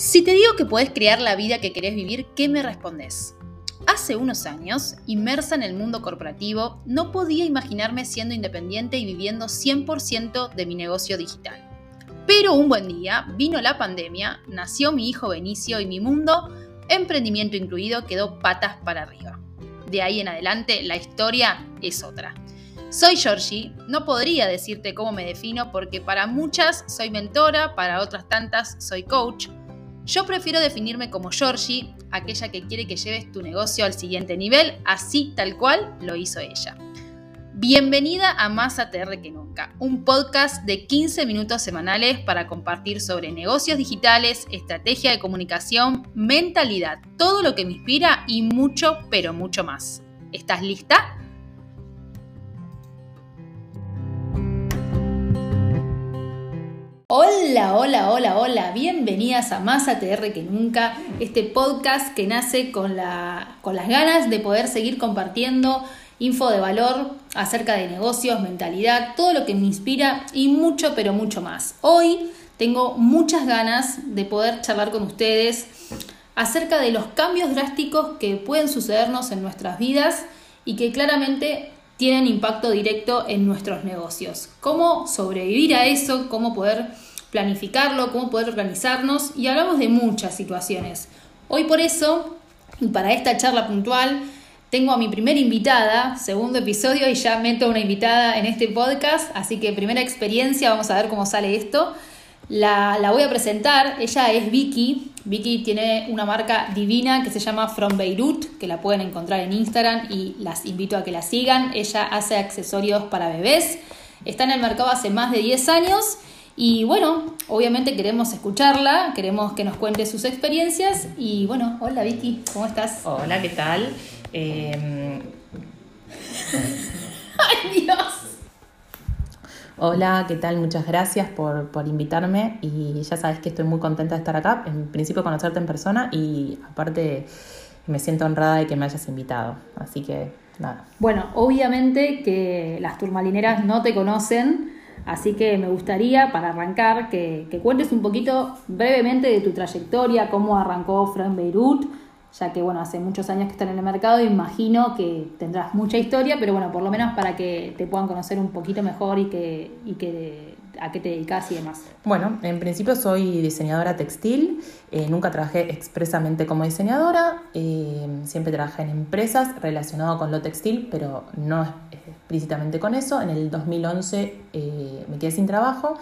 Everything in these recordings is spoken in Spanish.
Si te digo que podés crear la vida que querés vivir, ¿qué me respondes? Hace unos años, inmersa en el mundo corporativo, no podía imaginarme siendo independiente y viviendo 100% de mi negocio digital. Pero un buen día vino la pandemia, nació mi hijo Benicio y mi mundo, emprendimiento incluido, quedó patas para arriba. De ahí en adelante la historia es otra. Soy Georgie, no podría decirte cómo me defino porque para muchas soy mentora, para otras tantas soy coach, yo prefiero definirme como Georgie, aquella que quiere que lleves tu negocio al siguiente nivel, así tal cual lo hizo ella. Bienvenida a Más ATR que Nunca, un podcast de 15 minutos semanales para compartir sobre negocios digitales, estrategia de comunicación, mentalidad, todo lo que me inspira y mucho, pero mucho más. ¿Estás lista? Hola, hola, hola, hola, bienvenidas a Más ATR que nunca, este podcast que nace con, con las ganas de poder seguir compartiendo info de valor acerca de negocios, mentalidad, todo lo que me inspira y mucho, pero mucho más. Hoy tengo muchas ganas de poder charlar con ustedes acerca de los cambios drásticos que pueden sucedernos en nuestras vidas y que claramente tienen impacto directo en nuestros negocios. Cómo sobrevivir a eso, cómo poder planificarlo, cómo poder organizarnos y hablamos de muchas situaciones. Hoy por eso, y para esta charla puntual, tengo a mi primera invitada, segundo episodio y ya meto una invitada en este podcast, así que primera experiencia, vamos a ver cómo sale esto. La, voy a presentar, ella es Vicky. Vicky tiene una marca divina que se llama From Beirut, que la pueden encontrar en Instagram y las invito a que la sigan. Ella hace accesorios para bebés, está en el mercado hace más de 10 años y bueno, obviamente queremos escucharla, queremos que nos cuente sus experiencias y bueno, hola Vicky, ¿cómo estás? Hola, ¿qué tal? Eh... ¡Ay Dios! Hola, ¿qué tal? Muchas gracias por, por, invitarme y ya sabes que estoy muy contenta de estar acá, en principio conocerte en persona y aparte me siento honrada de que me hayas invitado, así que nada. Bueno, obviamente que las turmalineras no te conocen, así que me gustaría para arrancar que, que cuentes un poquito brevemente de tu trayectoria, cómo arrancó Fran Beirut, ya que bueno, hace muchos años que están en el mercado, imagino que tendrás mucha historia, pero bueno, por lo menos para que te puedan conocer un poquito mejor y que, y que a qué te dedicas y demás. Bueno, en principio soy diseñadora textil, eh, nunca trabajé expresamente como diseñadora, eh, siempre trabajé en empresas relacionado con lo textil, pero no explícitamente con eso. En el 2011 eh, me quedé sin trabajo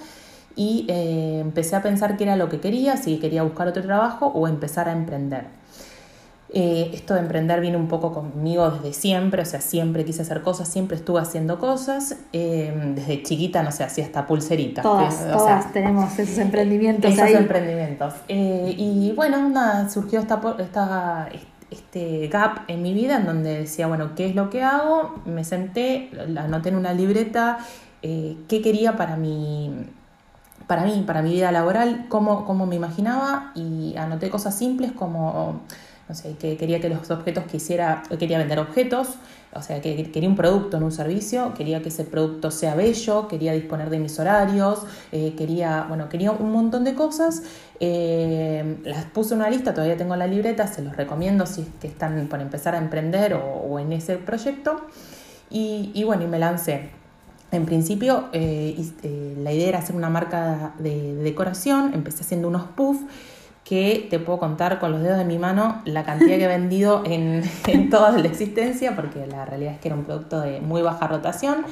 y empecé a pensar qué era lo que quería, si quería buscar otro trabajo o empezar a emprender. Eh, esto de emprender viene un poco conmigo desde siempre, o sea, siempre quise hacer cosas, siempre estuve haciendo cosas. Eh, desde chiquita, no sé, hacía hasta pulseritas. Todas, tenemos esos emprendimientos esos emprendimientos. Eh, y bueno, nada, surgió esta, esta, este gap en mi vida en donde decía, bueno, ¿qué es lo que hago? Me senté, anoté en una libreta qué quería para mi para mí, para mi vida laboral, cómo, cómo me imaginaba y anoté cosas simples como no sé, que quería que los objetos quisiera, quería vender objetos, o sea, que quería un producto, no un servicio, quería que ese producto sea bello, quería disponer de mis horarios, eh, quería, bueno, quería un montón de cosas. Eh, las puse en una lista, todavía tengo la libreta, se los recomiendo si es que están por empezar a emprender o, en ese proyecto. Y, bueno, y me lancé. En principio, eh, la idea era hacer una marca de, de decoración, empecé haciendo unos puffs que te puedo contar con los dedos de mi mano la cantidad que he vendido en, toda la existencia, porque la realidad es que era un producto de muy baja rotación,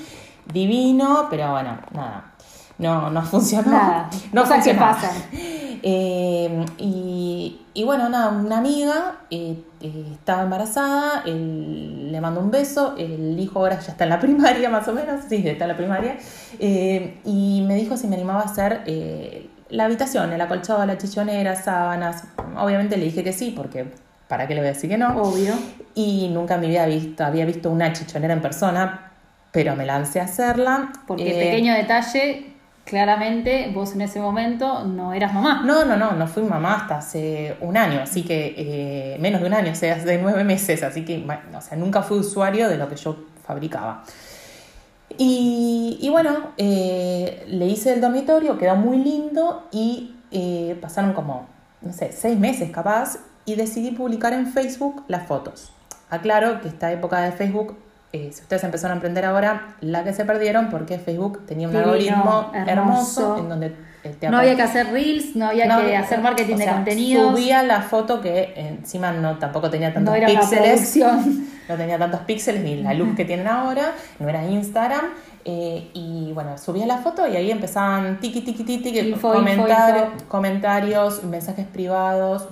divino, pero bueno, nada, no, no funcionó. Nada, no qué pasa. Eh, y, bueno, nada, una amiga eh, eh, estaba embarazada, le mandó un beso, el hijo ahora ya está en la primaria más o menos, sí, está en la primaria, y me dijo si me animaba a hacer la habitación, el acolchado, la chichonera, sábanas. Obviamente le dije que sí, porque ¿para qué le voy a decir que no? Obvio. Y nunca en mi vida visto, había visto una chichonera en persona, pero me lancé a hacerla. Porque eh, pequeño detalle, claramente vos en ese momento no eras mamá. No, no, no, no fui mamá hasta hace un año, así que eh, menos de un año, o sea, hace nueve meses, así que, o sea, nunca fui usuario de lo que yo fabricaba. Y, bueno, eh, le hice el dormitorio, quedó muy lindo y eh, pasaron como no sé, seis meses capaz, y decidí publicar en Facebook las fotos. Aclaro que esta época de Facebook, eh, si ustedes empezaron a emprender ahora, la que se perdieron porque Facebook tenía un Divino, algoritmo hermoso. hermoso. en donde eh, te No había que hacer reels, no había No, que hacer marketing o de sea, contenidos. Subía la foto que encima no tampoco tenía tantos no era píxeles. no tenía tantos píxeles ni la luz que tienen ahora, no era Instagram. eh, y bueno, subía la foto y ahí empezaban tiki tiki tiki, tiki, Info, comentar- info, comentarios, mensajes privados.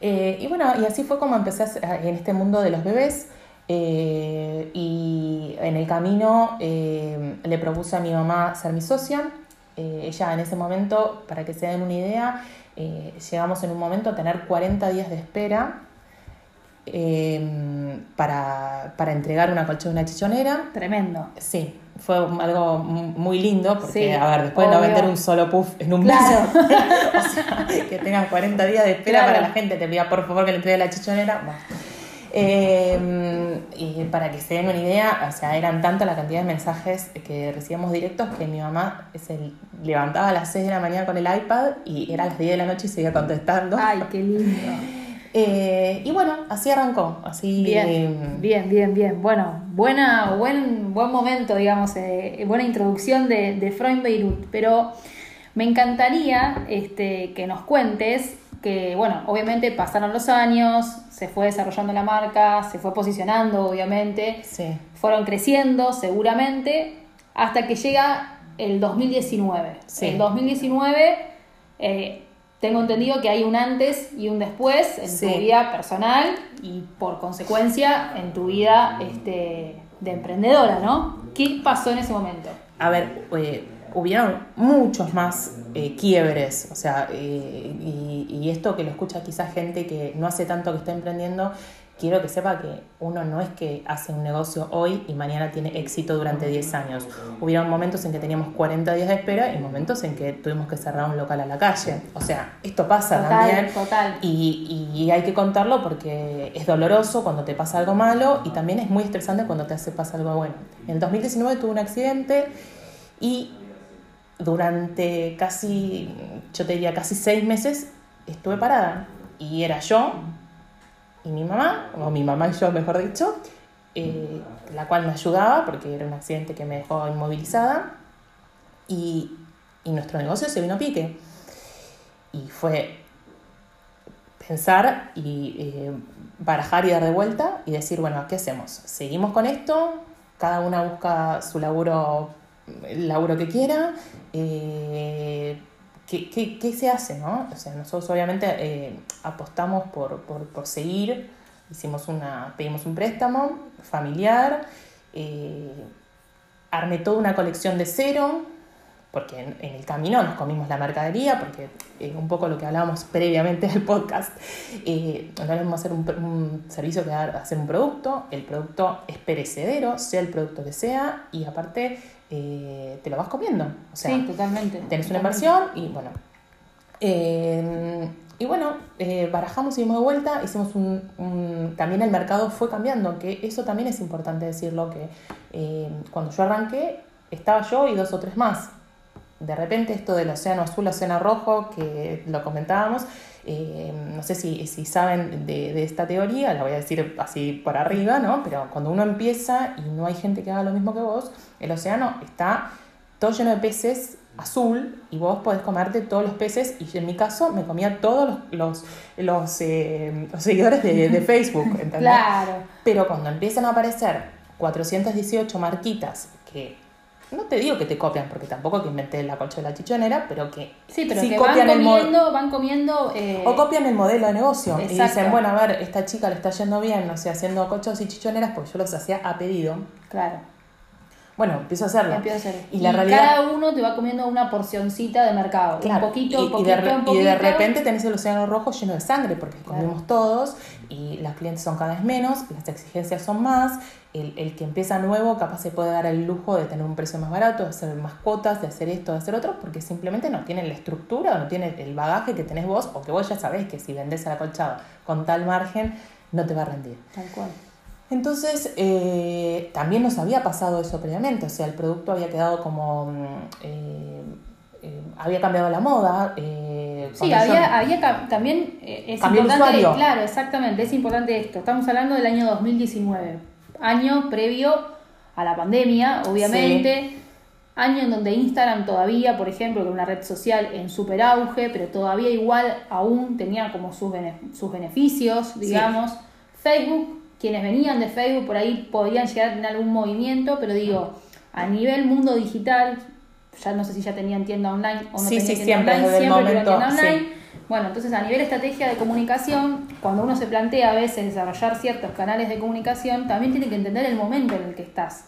Eh, y bueno, y así fue como empecé a hacer- en este mundo de los bebés. eh, y en el camino eh, le propuse a mi mamá ser mi socia. Eh, ella en ese momento, para que se den una idea, eh, llegamos en un momento a tener 40 días de espera eh, para, para entregar una una chichonera. Tremendo. Sí, fue algo mu- muy lindo porque, Sí, a ver, después de no obvio. vender un solo puff en un Claro. mes, o sea, que tengas 40 días de espera Claro. para la gente, te pida por favor que le entregue la chichonera. Bueno. Eh, y para que se den una idea, o sea, eran tanta la cantidad de mensajes que recibíamos directos que mi mamá se levantaba a las 6 de la mañana con el iPad y era a las 10 de la noche y seguía contestando. Ay, qué lindo. Eh, y bueno, así arrancó, así Bien, bien, bien, bien. Bueno, buena, buen, buen momento, digamos, eh, buena introducción de, de Freud Beirut. Pero me encantaría este, que nos cuentes que, bueno, obviamente pasaron los años, se fue desarrollando la marca, se fue posicionando, obviamente, Sí. fueron creciendo seguramente, hasta que llega el 2019. Sí. El 2019, eh, tengo entendido que hay un antes y un después en Sí. tu vida personal y por consecuencia en tu vida este, de emprendedora, ¿no? ¿Qué pasó en ese momento? A ver, eh, hubieron muchos más eh, quiebres, o sea, eh, y, y esto que lo escucha quizás gente que no hace tanto que está emprendiendo, quiero que sepa que uno no es que hace un negocio hoy y mañana tiene éxito durante 10 años. Hubieron momentos en que teníamos 40 días de espera y momentos en que tuvimos que cerrar un local a la calle. O sea, esto pasa Total, también. total. Y, y hay que contarlo porque es doloroso cuando te pasa algo malo y también es muy estresante cuando te hace pasa algo bueno. En el 2019 tuve un accidente y durante casi, yo te diría casi seis meses, estuve parada. Y era yo y mi mamá, o mi mamá y yo mejor dicho, eh, la cual me ayudaba porque era un accidente que me dejó inmovilizada. Y, y nuestro negocio se vino a pique. Y fue pensar y eh, barajar y dar de vuelta y decir, bueno, ¿qué hacemos? ¿Seguimos con esto? Cada una busca su laburo, el laburo que quiera. Eh, ¿qué, qué, qué se hace? ¿no? O sea, nosotros obviamente eh, apostamos por, por, por seguir. Hicimos una, pedimos un préstamo familiar. eh, armé toda una colección de cero, porque en, el camino nos comimos la mercadería, porque eh, un poco lo que hablábamos previamente del podcast, eh, no es hacer un, servicio que hacer un producto, el producto es perecedero, sea el producto que sea, y aparte eh, te lo vas comiendo. O sea, sí, totalmente. tenés una inversión y bueno. Eh, y bueno, eh, barajamos y dimos de vuelta, hicimos un, un- También el mercado fue cambiando, que eso también es importante decirlo, que eh, cuando yo arranqué estaba yo y dos o tres más. De repente esto del océano azul, océano rojo, que lo comentábamos, eh, no sé si, si saben de, de esta teoría, la voy a decir así por arriba, ¿no? Pero cuando uno empieza y no hay gente que haga lo mismo que vos, el océano está todo lleno de peces azul y vos podés comerte todos los peces y en mi caso me comía todos los, los, los, eh, los seguidores de, de Facebook, ¿entendés? Claro. Pero cuando empiezan a aparecer 418 marquitas que no te digo que te copian, porque tampoco que inventé la colcha de la chichonera, pero que Sí, pero sí que van copian el mo- comiendo, van comiendo. eh, o copian el modelo de negocio y Exacto. dicen, bueno, a ver, esta chica le está yendo bien, no sé, haciendo colchos y chichoneras, porque yo los hacía a pedido. Claro. Bueno, empiezo a hacerlo. Empiezo a hacer. Y la realidad... cada uno te va comiendo una porcioncita de mercado. Claro, Un poquito, y, y de, un y poquito. de repente tenés el océano rojo lleno de sangre porque Claro. comimos todos y las clientes son cada vez menos, las exigencias son más, el, el que empieza nuevo capaz se puede dar el lujo de tener un precio más barato, de hacer más cuotas, de hacer esto, de hacer otro, porque simplemente no tienen la estructura o no tienen el bagaje que tenés vos o que vos ya sabés que si vendés a la colchada con tal margen no te va a rendir. Tal cual. Entonces, eh, también nos había pasado eso previamente, o sea, el producto había quedado como mm, eh, eh, había cambiado la moda. Eh, sí, había, había también eh, es importante, claro, exactamente, es importante esto. Estamos hablando del año 2019, año previo a la pandemia, obviamente. Año en donde Instagram todavía, por ejemplo, que era una red social en super auge, pero todavía igual aún tenía como sus, sus beneficios, digamos. Facebook, quienes venían de Facebook por ahí podían llegar a tener algún movimiento, pero digo, a nivel mundo digital, ya no sé si ya tenían tienda online o no tenían tienda siempre, online, siempre momento, tienda online. Bueno, entonces a nivel estrategia de comunicación, cuando uno se plantea a veces desarrollar ciertos canales de comunicación, también tiene que entender el momento en el que estás.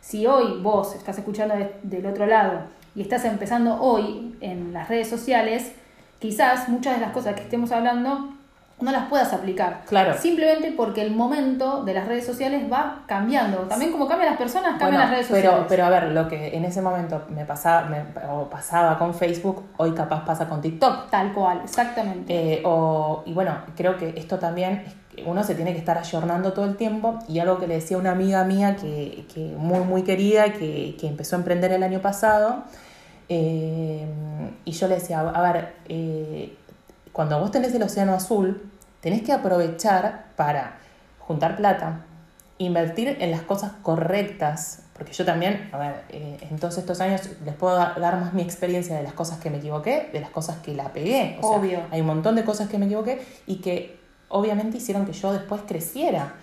Si hoy vos estás escuchando del otro lado y estás empezando hoy en las redes sociales, quizás muchas de las cosas que estemos hablando no las puedas aplicar. Claro. Simplemente porque el momento de las redes sociales va cambiando. También como cambian las personas, cambian las redes pero, sociales. Pero a ver, lo que en ese momento me pasaba, me, o pasaba con Facebook, hoy capaz pasa con TikTok. Tal cual, exactamente. Eh, o, y bueno, creo que esto también, uno se tiene que estar ayornando todo el tiempo. Y algo que le decía una amiga mía que, que muy, muy querida, que, que empezó a emprender el año pasado. Eh, y yo le decía, a ver, eh, cuando vos tenés el océano azul, tenés que aprovechar para juntar plata, invertir en las cosas correctas, porque yo también, a ver, eh, en todos estos años les puedo dar más mi experiencia de las cosas que me equivoqué, de las cosas que la pegué. Obvio. hay un montón de cosas que me equivoqué y que obviamente hicieron que yo después creciera.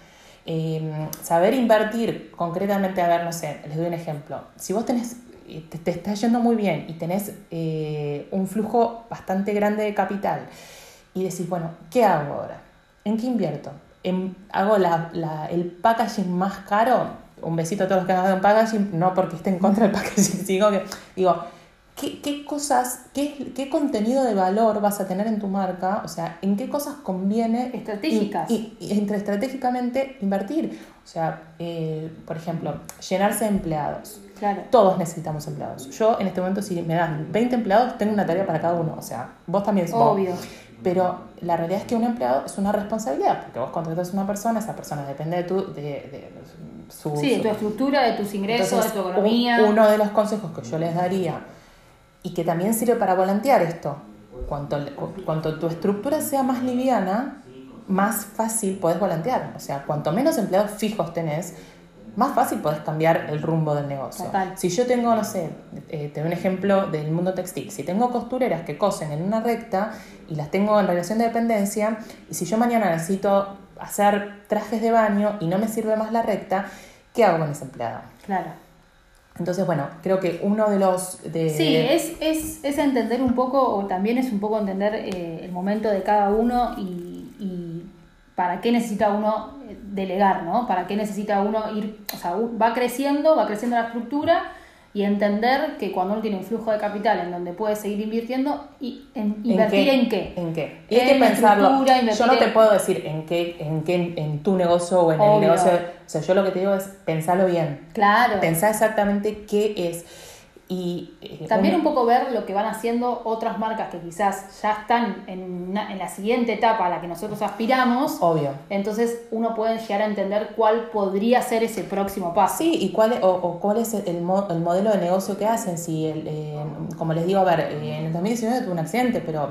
Em, saber invertir concretamente, a ver, no sé, les doy un ejemplo. Si vos tenés, eh, te, te está yendo muy bien y tenés eh, un flujo bastante grande de capital, y decís, bueno, ¿qué hago ahora? ¿En qué invierto? ¿En, ¿Hago la, la, el packaging más caro? Un besito a todos los que hagan packaging, no porque esté en contra del packaging, digo que, digo, ¿qué, qué cosas, qué, qué, contenido de valor vas a tener en tu marca? O sea, ¿en qué cosas conviene estratégicas y, y, entre estratégicamente invertir? O sea, eh, por ejemplo, llenarse de empleados. Claro. Todos necesitamos empleados. Yo en este momento, si me dan 20 empleados, tengo una tarea para cada uno. O sea, vos también. Obvio. Vos. Pero la realidad es que un empleado es una responsabilidad, porque vos contratas a una persona, esa persona depende de tu, de, de su, sí, de tu estructura, de tus ingresos, Entonces, de tu economía. uno de los consejos que yo les daría, y que también sirve para volantear esto, cuanto, cuanto tu estructura sea más liviana, más fácil podés volantear. O sea, cuanto menos empleados fijos tenés, más fácil podés cambiar el rumbo del negocio. Total. Si yo tengo, no sé, eh, te doy un ejemplo del mundo textil, si tengo costureras que cosen en una recta y las tengo en relación de dependencia, y si yo mañana necesito hacer trajes de baño y no me sirve más la recta, ¿qué hago con esa empleada? Claro. Entonces, bueno, creo que uno de los... De, sí, es, es, es, entender un poco, o también es un poco entender eh, el momento de cada uno y, y para qué necesita uno delegar, ¿no? ¿Para qué necesita uno ir, o sea, va creciendo, va creciendo la estructura y entender que cuando uno tiene un flujo de capital en donde puede seguir invirtiendo, y en, invertir en qué? ¿En qué? Y hay que pensarlo. Yo no te puedo decir en qué, en qué, en tu negocio o en el negocio. O sea, yo lo que te digo es pensarlo bien. Claro. Pensar exactamente qué es. Y, eh, También un poco ver lo que van haciendo otras marcas que quizás ya están en, en, la siguiente etapa a la que nosotros aspiramos. Obvio. Entonces uno puede llegar a entender cuál podría ser ese próximo paso. Sí, y cuál, o, o cuál es el, mo, el, modelo de negocio que hacen. Si el, eh, como les digo, a ver, eh, en el 2019 tuve un accidente, pero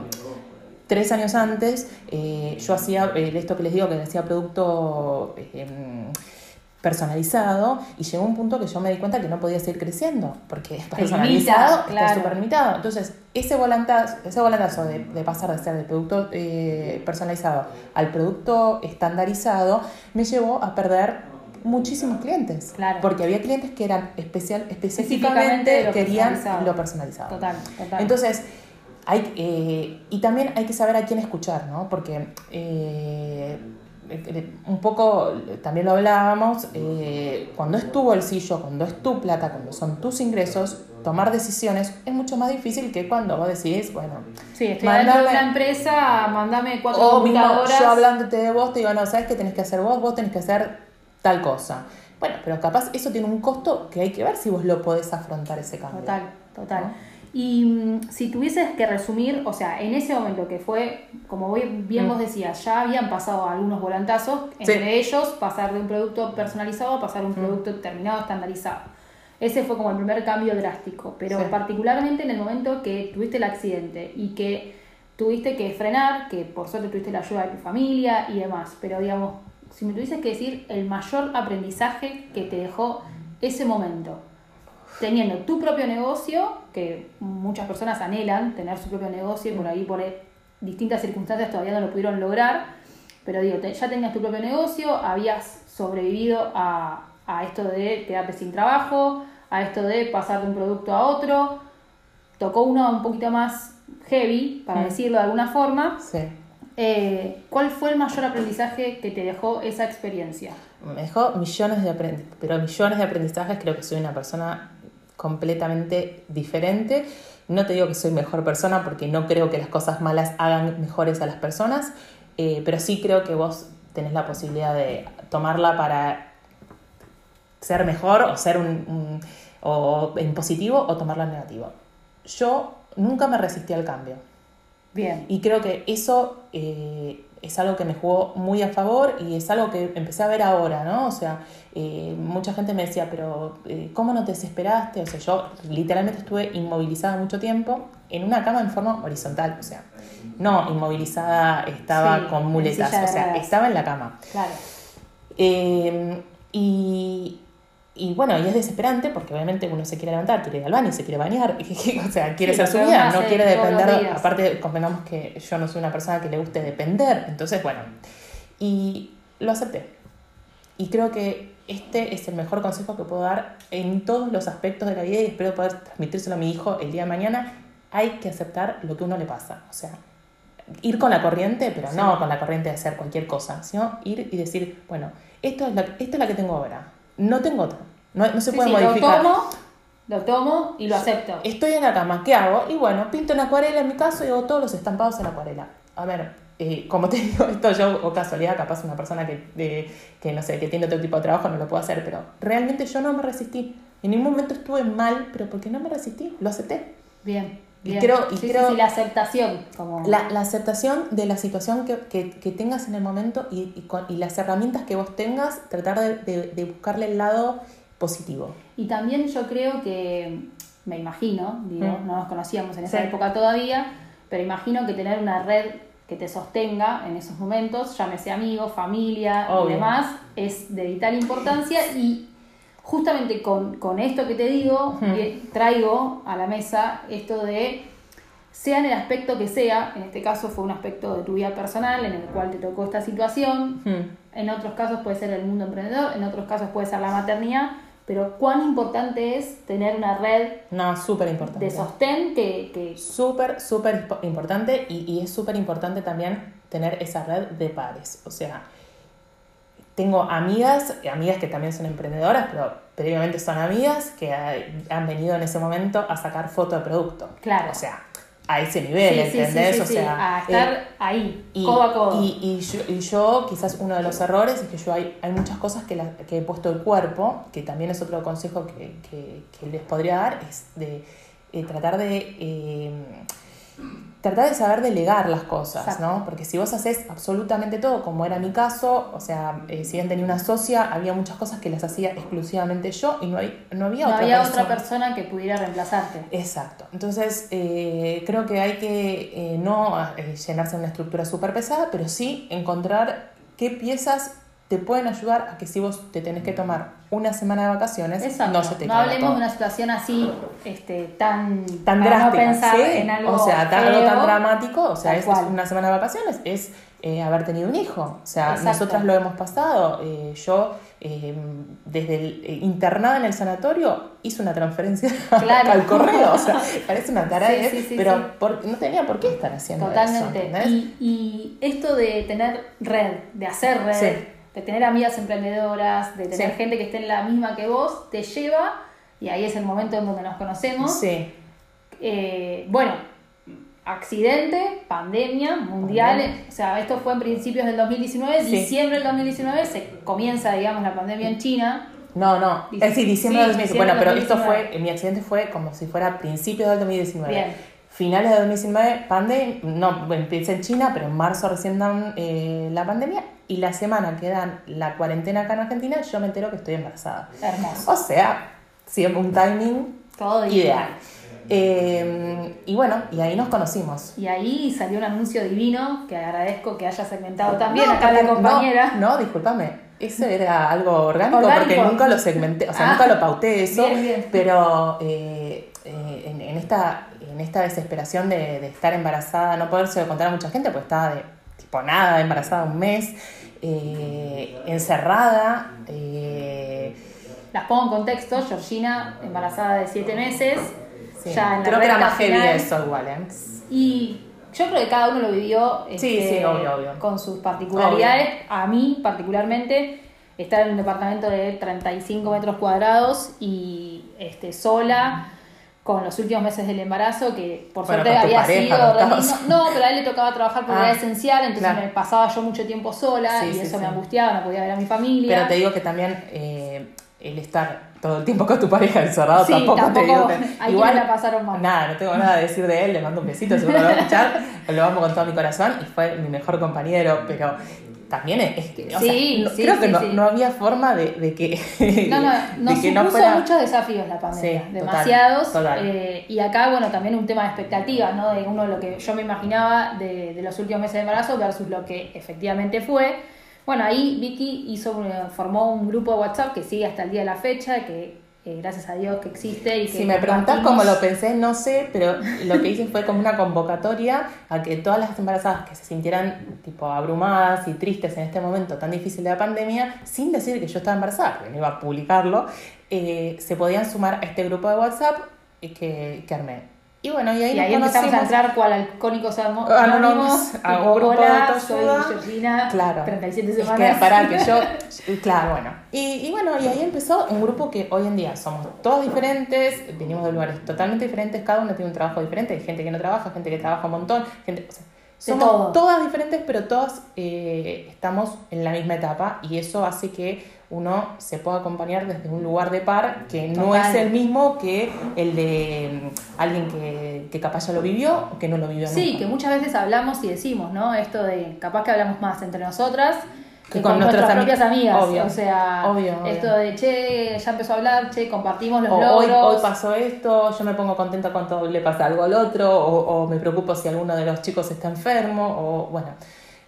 tres años antes yo hacía esto que les digo, que hacía producto personalizado y llegó un punto que yo me di cuenta que no podía seguir creciendo porque es personalizado está súper limitado. Entonces, ese volantazo, ese volantazo de, de pasar de ser del producto eh, personalizado al producto estandarizado me llevó a perder muchísimos clientes. Claro. Porque había clientes que eran especial, específicamente lo querían personalizado. lo personalizado. Total, total. Entonces, hay, eh, y también hay que saber a quién escuchar, ¿no? Porque eh, un poco, también lo hablábamos, eh, cuando es tu bolsillo, cuando es tu plata, cuando son tus ingresos, tomar decisiones es mucho más difícil que cuando vos decís, bueno, sí, estoy mandame, dentro de una empresa, mandame cuatro o computadoras. Mismo yo hablándote de vos, te digo, no, ¿sabes qué tenés que hacer vos? Vos tenés que hacer tal cosa. Bueno, pero capaz eso tiene un costo que hay que ver si vos lo podés afrontar ese cambio. Total, total. ¿no? Y mm, si tuvieses que resumir, o sea, en ese momento que fue, como bien mm. vos decías, ya habían pasado algunos volantazos, entre sí. ellos pasar de un producto personalizado a pasar a un producto mm. terminado, estandarizado. Ese fue como el primer cambio drástico, pero Sí. particularmente en el momento que tuviste el accidente y que tuviste que frenar, que por suerte tuviste la ayuda de tu familia y demás, pero digamos, si me tuvieses que decir el mayor aprendizaje que te dejó ese momento, teniendo tu propio negocio, que muchas personas anhelan tener su propio negocio y por ahí por distintas circunstancias todavía no lo pudieron lograr, pero digo, ya tenías tu propio negocio, habías sobrevivido a, a esto de quedarte sin trabajo, a esto de pasar de un producto a otro, tocó uno un poquito más heavy, para Mm. decirlo de alguna forma. Sí. Eh, ¿Cuál fue el mayor aprendizaje que te dejó esa experiencia? Me dejó millones de aprendizajes, pero millones de aprendizajes. Creo que soy una persona completamente diferente. No te digo que soy mejor persona porque no creo que las cosas malas hagan mejores a las personas, eh, pero sí creo que vos tenés la posibilidad de tomarla para ser mejor o ser un, un- o en positivo o tomarla en negativo. Yo nunca me resistí al cambio. Bien. Y creo que eso eh, es algo que me jugó muy a favor y es algo que empecé a ver ahora, ¿no? O sea, eh, mucha gente me decía, pero eh, ¿cómo no te desesperaste? O sea, yo literalmente estuve inmovilizada mucho tiempo en una cama en forma horizontal, o sea, no inmovilizada, estaba Sí, con muletas, o sea, estaba en la cama. Claro. Eh, y, y bueno, y es desesperante porque obviamente uno se quiere levantar, quiere ir al baño, se quiere bañar, o sea, quiere Sí, hacer su vida, no quiere depender, aparte convengamos que yo no soy una persona que le guste depender, entonces bueno, y lo acepté. Y creo que este es el mejor consejo que puedo dar en todos los aspectos de la vida y espero poder transmitírselo a mi hijo el día de mañana. Hay que aceptar lo que uno le pasa, o sea, ir con la corriente, pero no con la corriente de hacer cualquier cosa, sino ir y decir, bueno, esto es la, esta es la que tengo ahora, no tengo otra, no, no se Sí, puede sí, lo modificar. tomo, lo tomo y lo acepto. Estoy en la cama, ¿qué hago? Y bueno, pinto en acuarela en mi caso y hago todos los estampados en acuarela. A ver, eh, como te digo, esto yo, o casualidad, capaz una persona que, de- que no sé, que tiene otro tipo de trabajo no lo puedo hacer, pero realmente yo no me resistí. En ningún momento estuve mal, pero porque no me resistí, lo acepté. Bien. Y bien. creo- y Sí, sí, creo- sí, la aceptación. Como... La, la aceptación de la situación que, que- que tengas en el momento y, y con- y las herramientas que vos tengas, tratar de, de- de buscarle el lado positivo. Y también yo creo que, me imagino, digo, Mm. no nos conocíamos en esa Sí. época todavía, pero imagino que tener una red que te sostenga en esos momentos, llámese amigos, familia y Obvio. demás, es de vital importancia y justamente con, con esto que te digo, eh, traigo a la mesa esto de, sea en el aspecto que sea, en este caso fue un aspecto de tu vida personal en el cual te tocó esta situación, en otros casos puede ser el mundo emprendedor, en otros casos puede ser la maternidad, pero cuán importante es tener una red No, súper importante. de sostén que, que Súper, súper impo- importante y, y es súper importante también tener esa red de pares. O sea, tengo amigas, amigas que también son emprendedoras, pero previamente son amigas que ha- han venido en ese momento a sacar foto de producto. Claro. O sea, a ese nivel, sí, ¿entendés? sí, o sea, a estar eh, ahí, y, codo a codo. y- y yo, y yo, quizás uno de los errores es que yo hay, hay muchas cosas que, la- que he puesto el cuerpo, que también es otro consejo que, que- que les podría dar, es de eh, tratar de eh, tratar de saber delegar las cosas, Exacto. ¿no? Porque si vos haces absolutamente todo, como era mi caso, o sea, eh, si bien tenía una socia, había muchas cosas que las hacía exclusivamente yo y no, hay- no había no otra había persona. otra persona que pudiera reemplazarte. Exacto. Entonces, eh, creo que hay que eh, no eh, llenarse de una estructura súper pesada, pero sí encontrar qué piezas te pueden ayudar a que si vos te tenés que tomar una semana de vacaciones, Exacto. no se te no hablemos todo. de una situación así este, tan, tan para no drástica, pensar ¿sí? en algo o sea, tan- algo tan dramático, o sea, es, una semana de vacaciones, es eh, haber tenido un hijo, o sea, Exacto. nosotras lo hemos pasado, eh, yo eh, desde el, internada en el sanatorio hice una transferencia Claro. al correo, o sea, parece una cara, Sí, sí, pero por- no tenía por qué estar haciendo eso, Totalmente. y, y esto de tener red, de hacer red, Sí. De tener amigas emprendedoras, de tener Sí. gente que esté en la misma que vos, te lleva, y ahí es el momento en donde nos conocemos. Sí, Eh, bueno, accidente, pandemia, mundial, Pandemia. o sea, esto fue en principios del 2019, Sí. diciembre del 2019 se comienza, digamos, la pandemia en China. no, no, es decir, diciembre sí, del 2019, diciembre bueno, pero esto 2019. fue, mi accidente fue como si fuera principios del 2019. Bien. Finales de 2019, pandemia, no, empieza en China, pero en marzo recién dan eh, la pandemia y la semana que dan la cuarentena acá en Argentina, yo me entero que estoy embarazada. Hermoso. O sea, siempre un timing Todo ideal. Eh, y bueno, y ahí nos conocimos. Y ahí salió un anuncio divino que agradezco que haya segmentado también No, acá la compañera. No, no, discúlpame. Ese era algo orgánico, Orgánico. porque nunca lo segmenté, o sea, Ah, nunca lo pauté eso, bien, bien. pero eh, eh, en, en esta, en esta desesperación de, de estar embarazada, no poderse contar a mucha gente, pues estaba de tipo nada, embarazada un mes, eh, encerrada, Las pongo en contexto, Georgina, embarazada de 7 meses, sí, ya en la creo que era más heavy eso igual, ¿eh? Y yo creo que cada uno lo vivió Sí, este, sí, obvio, obvio. con sus particularidades. A mí, particularmente, estar en un departamento de 35 metros cuadrados y este, sola con los últimos meses del embarazo, que por Bueno, suerte había pareja, sido... ¿no rendido- estabas? No, pero a él le tocaba trabajar porque Ah, era esencial, entonces claro. me pasaba yo mucho tiempo sola Sí, y sí, eso sí. me angustiaba, no podía ver a mi familia. Pero te digo que también eh, el estar todo el tiempo con tu pareja encerrado Sí, tampoco, te digo que- quienes la pasaron mal. Nada, no tengo nada que decir de él, le mando un besito, seguro lo va a escuchar, lo amo con todo mi corazón y fue mi mejor compañero, pero también es que, o Sí, creo que no, no había forma de, de que, No, no, nos de que no fuera... muchos desafíos la pandemia, total, demasiados. total. eh, y acá, bueno, también un tema de expectativas, ¿no? De uno lo que yo me imaginaba de, de los últimos meses de embarazo versus lo que efectivamente fue. Bueno, ahí Vicky hizo, formó un grupo de WhatsApp que sigue hasta el día de la fecha, que eh, gracias a Dios que existe y que Si me preguntás cómo lo pensé, no sé, pero lo que hice fue como una convocatoria a que todas las embarazadas que se sintieran tipo abrumadas y tristes en este momento tan difícil de la pandemia, sin decir que yo estaba embarazada, porque no iba a publicarlo, eh, se podían sumar a este grupo de WhatsApp eh, que, que armé. Y bueno, y ahí, Y nos ahí empezamos a entrar cual alcohólicos anónimos, Anónimos, a grupo de hola, autoayuda. soy Georgina, Claro. 37 Es que, semanas. pará, que yo, claro, bueno. Y, y bueno, y ahí empezó un grupo que hoy en día somos todos diferentes, venimos de lugares totalmente diferentes, cada uno tiene un trabajo diferente, hay gente que no trabaja, gente que trabaja un montón, gente, o sea, somos todo. todas diferentes, pero todas eh, estamos en la misma etapa y eso hace que uno se pueda acompañar desde un lugar de par que no Total. es el mismo que el de mm, alguien que, que capaz ya lo vivió o que no lo vivió Sí, nunca. que muchas veces hablamos y decimos, ¿no? Esto de capaz que hablamos más entre nosotras que, Que con, con nuestras propias amigas. Obvio, o sea, obvio, obvio. esto de che, ya empezó a hablar, che, compartimos los O hoy, logros. hoy pasó esto, yo me pongo contenta cuando le pasa algo al otro, o, o me preocupo si alguno de los chicos está enfermo, o bueno,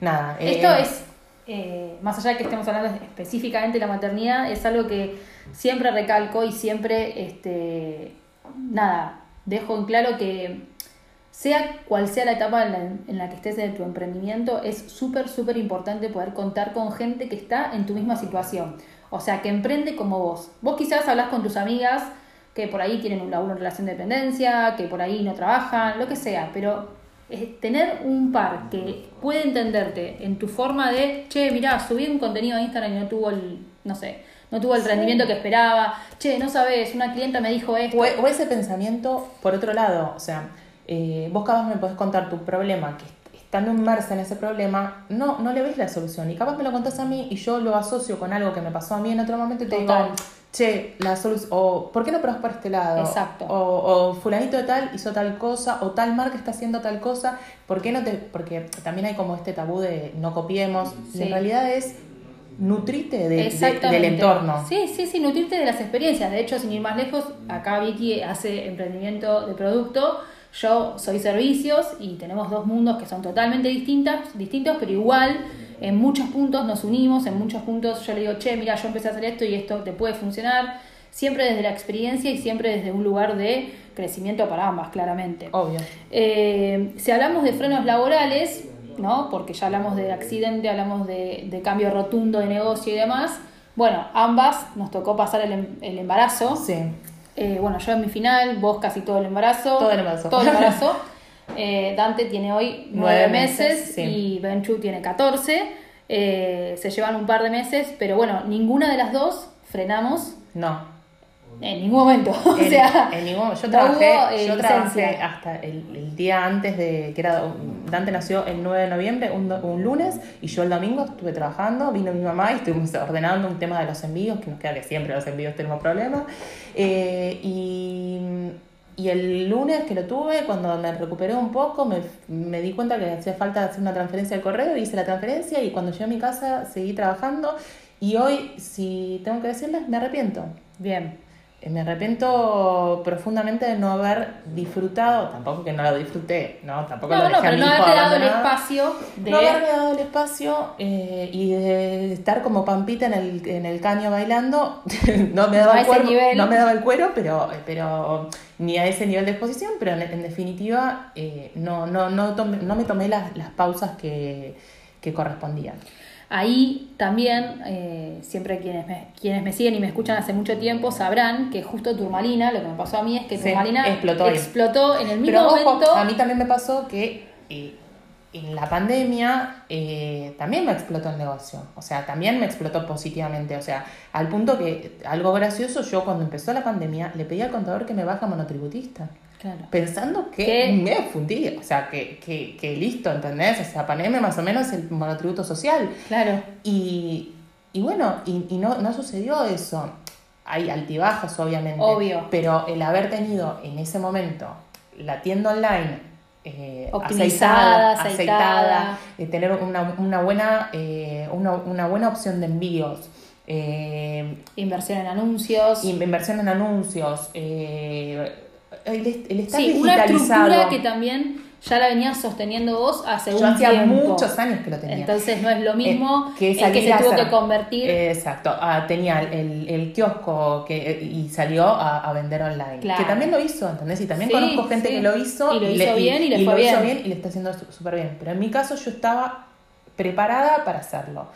nada. eh, Esto es, eh, más allá de que estemos hablando específicamente de la maternidad, es algo que siempre recalco y siempre, este, nada, dejo en claro que sea cual sea la etapa en la, que estés en tu emprendimiento, es súper, súper importante poder contar con gente que está en tu misma situación. O sea, que emprende como vos. Vos quizás hablas con tus amigas que por ahí tienen un laburo en relación de dependencia, que por ahí no trabajan, lo que sea, pero eh, tener un par que puede entenderte en tu forma de, che, mirá, subí un contenido a Instagram y no tuvo el, no sé, no tuvo el rendimiento que esperaba, che, no sabes, una clienta me dijo esto. o, o ese pensamiento por otro lado, o sea, eh, vos capaz me podés contar tu problema, que estando inmersa en ese problema, no, no le ves la solución. Y capaz me lo contás a mí y yo lo asocio con algo que me pasó a mí en otro momento y te Total. digo, che, la solución, o ¿por qué no probás por este lado? Exacto. O, o fulanito de tal hizo tal cosa, o tal marca está haciendo tal cosa, ¿por qué no te...? Porque también hay como este tabú de no copiemos, Sí. en realidad es nutrite de- del entorno. Sí, sí, sí, nutrirte de las experiencias. De hecho, sin ir más lejos, acá Vicky hace emprendimiento de producto, yo soy servicios y tenemos dos mundos que son totalmente distintas, distintos, pero igual en muchos puntos nos unimos, en muchos puntos yo le digo, che, mira, yo empecé a hacer esto y esto te puede funcionar, siempre desde la experiencia y siempre desde un lugar de crecimiento para ambas, claramente. Obvio. Eh, si hablamos de frenos laborales, ¿no? Porque ya hablamos de accidente, hablamos de, de cambio rotundo de negocio y demás. Bueno, ambas nos tocó pasar el, em- el embarazo. Sí. Eh, bueno, yo en mi final, vos casi todo el embarazo. Todo el embarazo. Todo el embarazo. Eh, Dante tiene hoy nueve meses, meses, sí. y Benchu tiene 14. Eh, se llevan un par de meses, pero bueno, ninguna de las dos frenamos No. En ningún momento. o En- sea, en ningún- yo trabajé, yo trabajé hasta el, el día antes de que era Dante nació el 9 de noviembre, un, lunes, y yo el domingo estuve trabajando, vino mi mamá y estuvimos ordenando un tema de los envíos, que nos queda que siempre los envíos tenemos problemas. Eh, y, y el lunes que lo tuve, cuando me recuperé un poco, me, me di cuenta que hacía falta hacer una transferencia al correo, hice la transferencia y cuando llegué a mi casa seguí trabajando. Y hoy, si tengo que decirles, me arrepiento. Bien. Me arrepiento profundamente de no haber disfrutado, tampoco que no lo disfruté, ¿no? Tampoco No, lo no, dejé a pero mi no hijo haberte dado el espacio de. No haberme dado el espacio eh, y de estar como pampita en el, en el caño bailando, no me daba No el nivel. no me daba el cuero, pero, pero ni a ese nivel de exposición, pero en, en definitiva eh, no, no, no, tomé- no me tomé las, las pausas que, que correspondían. Ahí también, eh, siempre quienes me, quienes me siguen y me escuchan hace mucho tiempo sabrán que justo Turmalina, lo que me pasó a mí es que Sí, Turmalina explotó explotó en el mismo Pero ojo, momento. a mí también me pasó que eh, en la pandemia eh, también me explotó el negocio. O sea, también me explotó positivamente. O sea, al punto que, algo gracioso, yo cuando empezó la pandemia le pedí al contador que me baja monotributista. Claro. Pensando que ¿Qué? me fundí, o sea, que, que, que listo, ¿entendés? O sea, pandemia más o menos el monotributo social. Claro. Y, y bueno, y, y no, no sucedió eso. Hay altibajos, obviamente. Obvio. Pero el haber tenido en ese momento la tienda online eh, Optimizada, aceitada, aceitada. aceitada, eh, tener una, una buena, eh, una, una buena opción de envíos, eh, Inversión en anuncios. in- inversión en anuncios, eh, el, el estar sí, una estructura que también ya la venías sosteniendo vos hace Yo un hacía tiempo. muchos años que lo tenía. Entonces no es lo mismo Eh, que el que se tuvo hacer- que convertir. Exacto, Ah, tenía el, el kiosco que, y salió a, a vender online. Claro. Que también lo hizo, ¿entendés? Y también Sí, conozco gente sí. que lo hizo Y lo hizo bien y le y fue lo hizo bien. y le está haciendo súper bien. Pero en mi caso yo estaba preparada para hacerlo.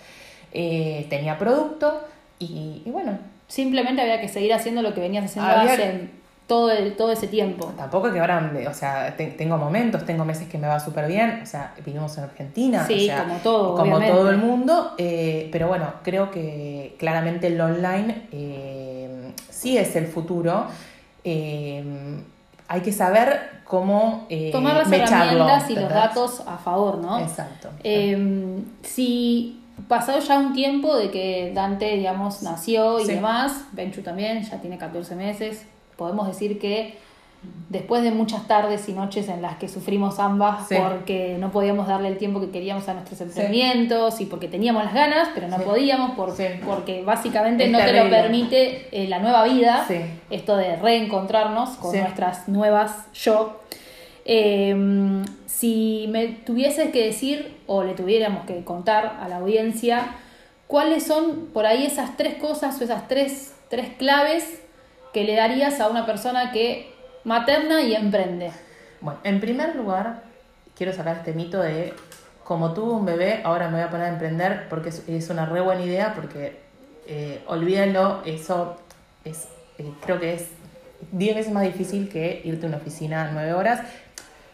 Eh, tenía producto y, y bueno, Simplemente había que seguir haciendo lo que venías haciendo Había- hace todo, el- todo ese tiempo. tampoco que ahora, me- o sea, te- tengo momentos, tengo meses que me va súper bien, o sea, vivimos en Argentina, Sí, o sea, como todo, como obviamente. todo el mundo, eh, pero bueno, creo que claramente el online eh, sí es el futuro. Eh, hay que saber cómo eh, Tomar las mecharlo, herramientas y los datos a favor, ¿no? Exacto. Eh, si pasado ya un tiempo de que Dante, digamos, nació y Sí. demás, Benchu también, ya tiene 14 meses, podemos decir que después de muchas tardes y noches en las que sufrimos ambas Sí. porque no podíamos darle el tiempo que queríamos a nuestros emprendimientos y porque teníamos las ganas, pero no Sí. podíamos por- porque básicamente Es no te lo permite eh, la nueva vida, esto de reencontrarnos con nuestras nuevas yo. Eh, si me tuvieses que decir o le tuviéramos que contar a la audiencia cuáles son por ahí esas tres cosas o esas tres, tres claves que le darías a una persona que materna y emprende. Bueno, en primer lugar, quiero sacar este mito de como tuve un bebé, ahora me voy a poner a emprender porque es, una re buena idea, porque eh, olvídenlo, eso es, eh, creo que es 10 veces más difícil que irte a una oficina 9 horas.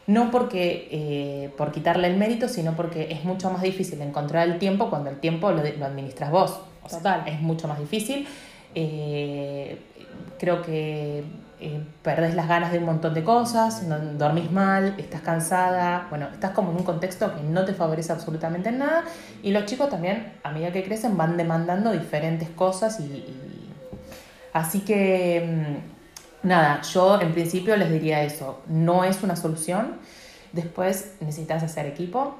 No porque eh, por quitarle el mérito, sino porque es mucho más difícil encontrar el tiempo cuando el tiempo lo, lo administras vos. O sea, Total. es mucho más difícil. Eh, creo que eh, perdés las ganas de un montón de cosas, dormís mal, estás cansada, bueno, estás como en un contexto que no te favorece absolutamente en nada. Y los chicos también, a medida que crecen, van demandando diferentes cosas y, y- así que mm, nada, yo en principio les diría eso, no es una solución. Después necesitas hacer equipo,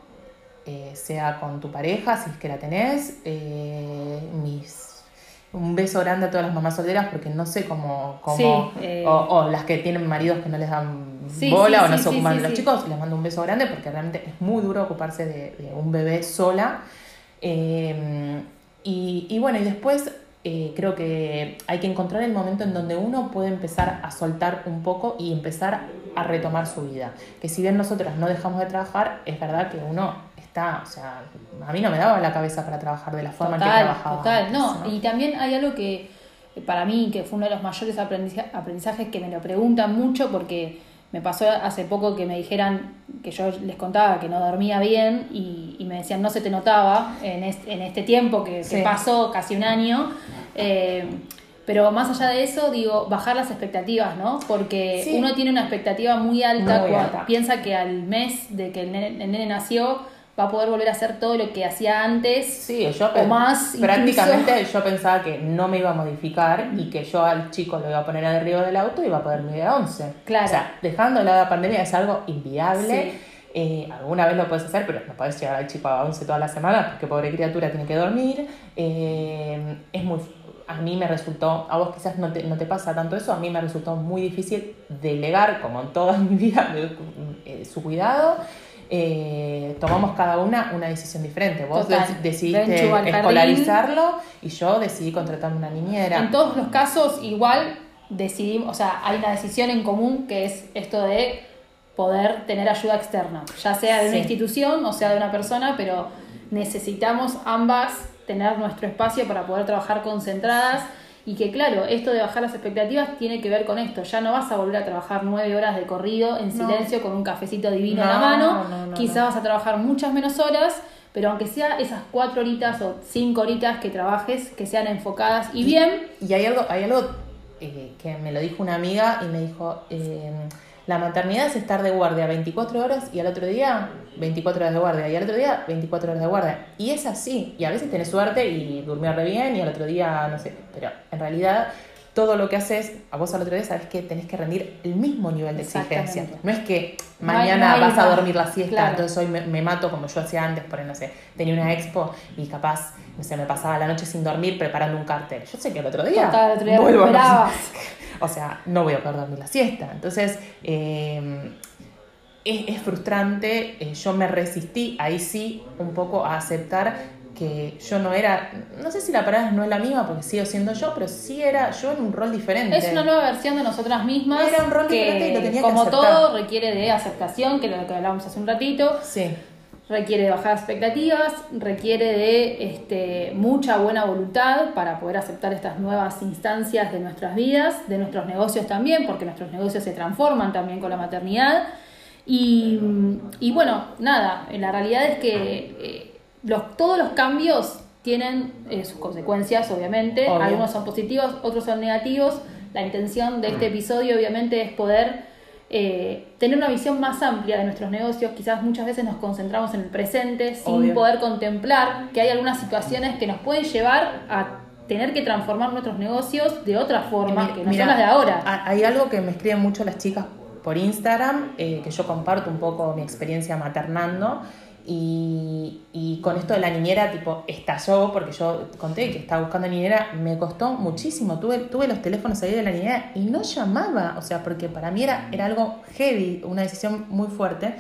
eh, sea con tu pareja, si es que la tenés. eh, mis, un beso grande a todas las mamás solteras porque no sé cómo... cómo Sí, eh. o, o las que tienen maridos que no les dan Sí, bola sí, o no se ocupan de los chicos, les mando un beso grande porque realmente es muy duro ocuparse de, de un bebé sola. Eh, y, y bueno, y después eh, creo que hay que encontrar el momento en donde uno puede empezar a soltar un poco y empezar a retomar su vida. Que si bien nosotras no dejamos de trabajar, es verdad que uno está, o sea, a mí no me daba la cabeza para trabajar de la forma en que Total, trabajaba. total. antes, No, y también hay algo que eh, para mí, que fue uno de los mayores aprendiza- aprendizajes que me lo preguntan mucho porque me pasó hace poco que me dijeran que yo les contaba que no dormía bien y, y me decían no se te notaba en, est- en este tiempo que, que Sí. pasó casi un año. Eh, pero más allá de eso, digo, bajar las expectativas, ¿no? Porque Sí. uno tiene una expectativa muy alta Muy alta. piensa que al mes de que el nene, el nene nació va a poder volver a hacer todo lo que hacía antes Sí, yo o más prácticamente yo pensaba que no me iba a modificar y que yo al chico lo iba a poner arriba del auto y iba a poder vivir a 11. Claro. O sea, dejando la pandemia es algo inviable. Sí. Eh, alguna vez lo puedes hacer, pero no puedes llevar al chico a 11 toda la semana porque pobre criatura tiene que dormir. Eh, es muy a mí me resultó, a vos quizás no te, no te pasa tanto eso, a mí me resultó muy difícil delegar, como en toda mi vida, eh, su cuidado. Eh, tomamos cada una una decisión diferente. Vos Total. decidiste escolarizarlo y yo decidí contratar una niñera. En todos los casos, igual decidimos, o sea, hay una decisión en común que es esto de poder tener ayuda externa, ya sea de una Sí. institución o sea de una persona, pero necesitamos ambas tener nuestro espacio para poder trabajar concentradas y que claro, esto de bajar las expectativas tiene que ver con esto, ya no vas a volver a trabajar nueve horas de corrido en No. silencio con un cafecito divino en la No, mano, no, no, quizás vas a trabajar muchas menos horas, pero aunque sea esas cuatro horitas o cinco horitas que trabajes, que sean enfocadas y bien, Y hay algo, hay algo eh, que me lo dijo una amiga y me dijo, eh, la maternidad es estar de guardia 24 horas y al otro día 24 horas de guardia y al otro día 24 horas de guardia. Y es así. Y a veces tenés suerte y durmió re bien y al otro día, no sé, pero en realidad todo lo que haces, a vos al otro día sabes que tenés que rendir el mismo nivel de exigencia. No es que No hay- mañana no hay vas a dormir la siesta, Claro. entonces hoy me, me mato como yo hacía antes, por no sé, tenía una expo y capaz, no sé, me pasaba la noche sin dormir preparando un cartel. Yo sé que el otro día, Total, el otro día vuelvo a-. o sea, no voy a poder dormir la siesta. Entonces, eh, es, es frustrante. eh, yo me resistí ahí sí un poco a aceptar que yo no era, no sé si la palabra no es la misma porque sigo siendo yo, pero sí era yo en un rol diferente. Es una nueva versión de nosotras mismas Era un rol que, diferente y lo tenía que como todo, requiere de aceptación, que es lo que hablábamos hace un ratito, Sí, requiere de bajar expectativas, requiere de este, mucha buena voluntad para poder aceptar estas nuevas instancias de nuestras vidas, de nuestros negocios también, porque nuestros negocios se transforman también con la maternidad. Y, y bueno, nada, la realidad es que eh, los, todos los cambios tienen eh, sus consecuencias, obviamente. Obvio. Algunos son positivos, otros son negativos. La intención de este episodio, obviamente, es poder eh, tener una visión más amplia de nuestros negocios. Quizás muchas veces nos concentramos en el presente sin Obvio. poder contemplar que hay algunas situaciones que nos pueden llevar a tener que transformar nuestros negocios de otra forma, que no son las de ahora. ha- Hay algo que me escriben mucho las chicas por Instagram, eh, que yo comparto un poco mi experiencia maternando. Y, y con esto de la niñera, tipo, estalló, porque yo conté que estaba buscando niñera, me costó muchísimo. Tuve, tuve los teléfonos ahí de la niñera y no llamaba, o sea, porque para mí era, era algo heavy, una decisión muy fuerte.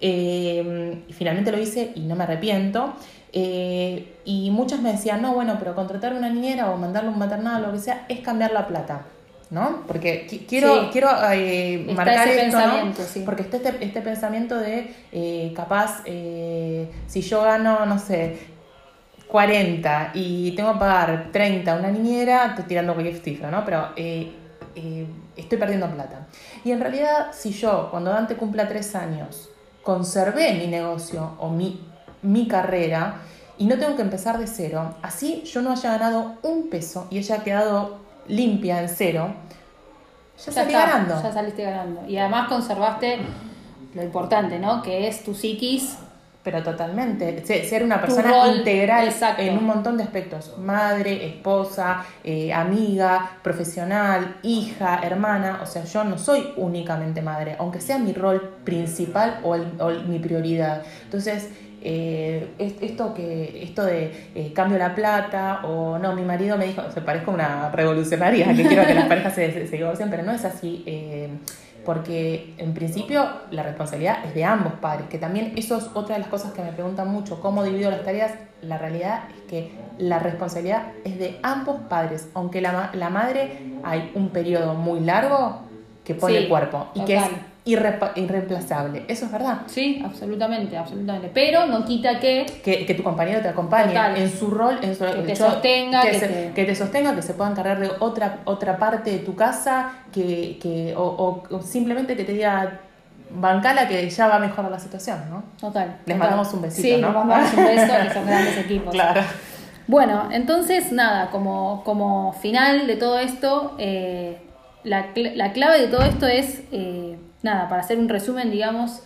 Eh, y finalmente lo hice y no me arrepiento. Eh, y muchas me decían, no, bueno, pero contratar una niñera o mandarle un maternal o lo que sea es cambiar la plata. ¿No? Porque qui- quiero, Sí. quiero eh, marcar ese esto, ¿no? sí. Porque está este, este pensamiento de eh, capaz, eh, si yo gano, no sé, 40 y tengo que pagar 30 a una niñera, estoy tirando cualquier cifra, ¿no? Pero estoy perdiendo plata. Y en realidad, si yo, cuando Dante cumpla 3 años, conservé mi negocio o mi, mi carrera y no tengo que empezar de cero, así yo no haya ganado un peso y haya quedado limpia en cero, ya, salí está, ganando. Ya saliste ganando. Y además conservaste lo importante, ¿no? Que es tu psiquis. Pero totalmente, Se- ser una persona rol, integral exacto. en un montón de aspectos, madre, esposa, eh, amiga, profesional, hija, hermana, o sea, yo no soy únicamente madre, aunque sea mi rol principal o, el- o el- mi prioridad. Entonces, eh, es- esto que esto de eh, cambio la plata o no, mi marido me dijo, se parezco una revolucionaria que quiero que las parejas se, se- se divorcien, pero no es así. eh, porque en principio la responsabilidad es de ambos padres, que también eso es otra de las cosas que me preguntan mucho, cómo divido las tareas. La realidad es que la responsabilidad es de ambos padres, aunque la, la madre hay un periodo muy largo que pone Sí, el cuerpo y que es irreemplazable. Eso es verdad. Sí, absolutamente, absolutamente. Pero no quita que Que, que tu compañero te acompañe Total. en su rol, en su, Que te sostenga, que, que se- te- que te sostenga, que se pueda encargar de otra, otra parte de tu casa, que, que, o, o- o simplemente que te diga, bancala que ya va a mejorar la situación, ¿no? Total. Les total. mandamos un besito, Sí, ¿no? les mandamos un beso, que son grandes equipos. Claro. Bueno, entonces nada, como, como final de todo esto, eh, la, cl- la clave de todo esto es, eh, nada, para hacer un resumen, digamos,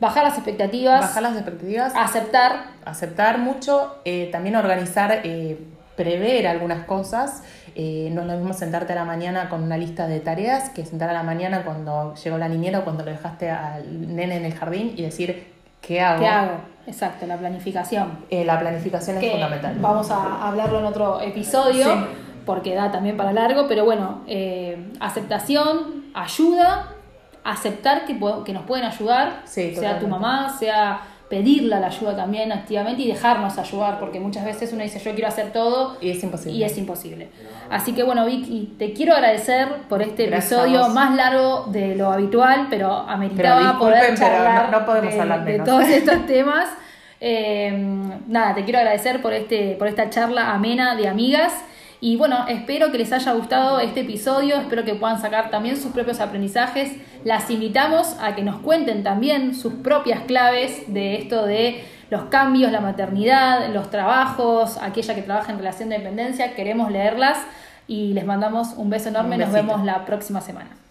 bajar las expectativas, Bajar las expectativas, aceptar, aceptar mucho, eh, también organizar, eh, prever algunas cosas. Eh, no es lo mismo sentarte a la mañana con una lista de tareas que sentar a la mañana cuando llegó la niñera o cuando lo dejaste al nene en el jardín y decir, ¿qué hago? ¿qué hago? Exacto, la planificación. Eh, la planificación es fundamental. vamos a hablarlo en otro episodio. Sí. porque da también para largo, pero bueno, eh, aceptación, ayuda, aceptar que, que nos pueden ayudar, sea tu mamá, sea pedirle la ayuda también activamente y dejarnos ayudar, porque muchas veces uno dice yo quiero hacer todo y es imposible. Y es imposible. Así que bueno, Vicky, te quiero agradecer por este episodio más largo de lo habitual, pero ameritaba poder charlar no, podemos hablar de todos estos temas. Eh, nada, te quiero agradecer por, este, por esta charla amena de amigas. Y bueno, espero que les haya gustado este episodio, espero que puedan sacar también sus propios aprendizajes. Las invitamos a que nos cuenten también sus propias claves de esto de los cambios, la maternidad, los trabajos, aquella que trabaja en relación de dependencia. Queremos leerlas y les mandamos un beso enorme. nos vemos la próxima semana.